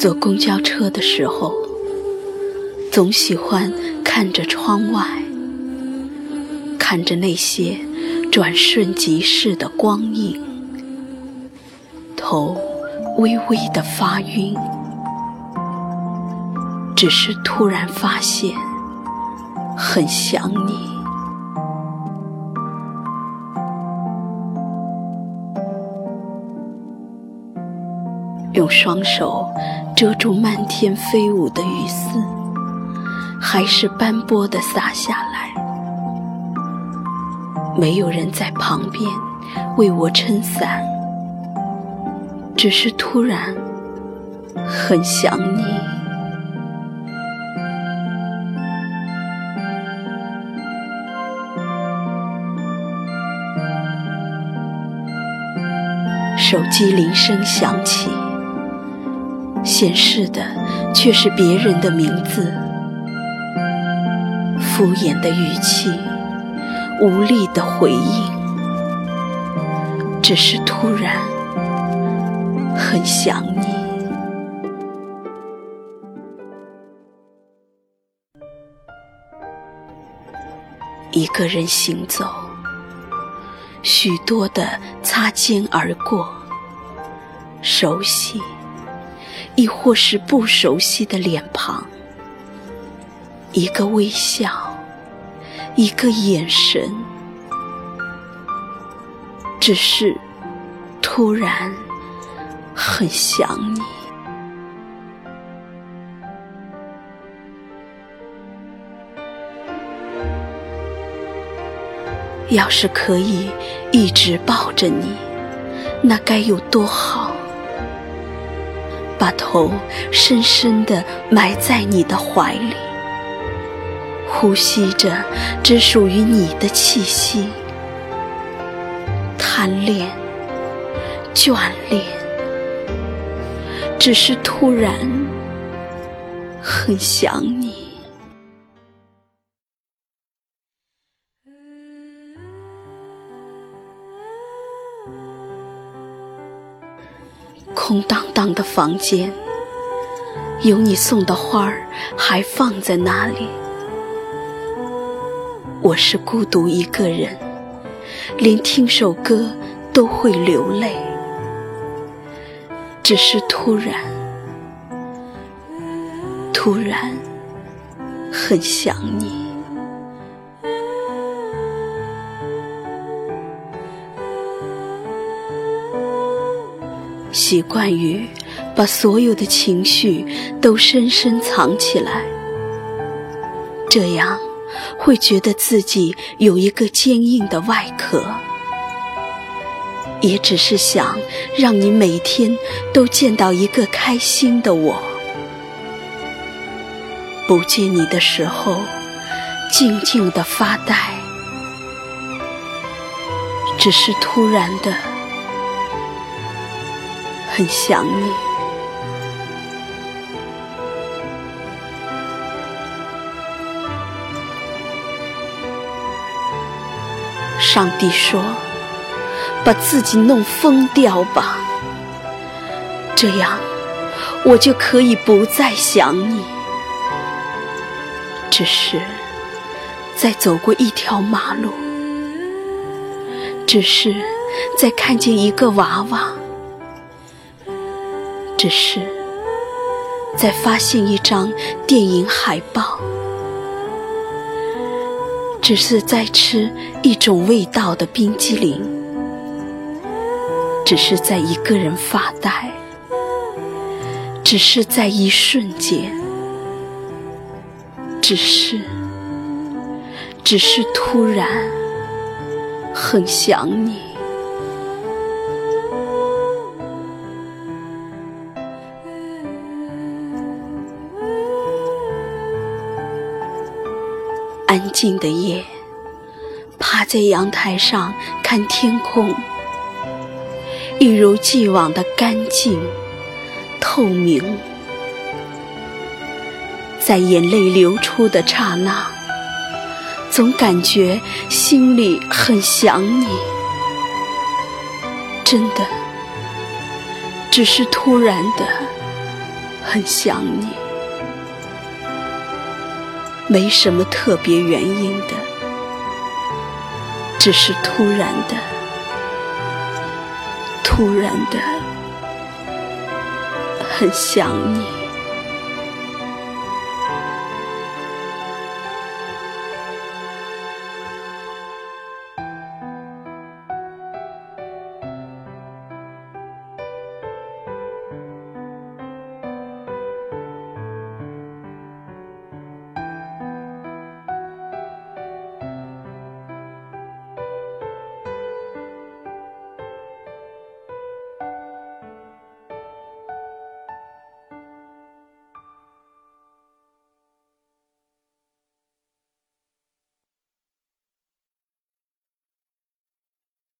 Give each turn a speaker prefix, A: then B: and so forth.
A: 坐公交车的时候，总喜欢看着窗外，看着那些转瞬即逝的光影，头微微的发晕。只是突然发现，很想你。用双手遮住漫天飞舞的雨丝，还是斑驳的洒下来。没有人在旁边为我撑伞，只是突然很想你。手机铃声响起。显示的却是别人的名字，敷衍的语气，无力的回应，只是突然很想你。一个人行走，许多的擦肩而过，熟悉。亦或是不熟悉的脸庞，一个微笑，一个眼神，只是突然很想你。要是可以一直抱着你，那该有多好！把头深深地埋在你的怀里，呼吸着只属于你的气息，贪恋、眷恋，只是突然很想你。空荡荡的房间，有你送的花儿还放在那里。我是孤独一个人，连听首歌都会流泪。只是突然，突然很想你。习惯于把所有的情绪都深深藏起来，这样会觉得自己有一个坚硬的外壳。也只是想让你每天都见到一个开心的我。不见你的时候，静静的发呆，只是突然的。很想你。上帝说：“把自己弄疯掉吧，这样我就可以不再想你。只是在走过一条马路，只是在看见一个娃娃。”只是在发现一张电影海报，只是在吃一种味道的冰激凌，只是在一个人发呆，只是在一瞬间，只是，只是突然很想你。安静的夜，趴在阳台上看天空，一如既往的干净透明。在眼泪流出的刹那，总感觉心里很想你。真的，只是突然的很想你，没什么特别原因的，只是突然的，突然的很想你。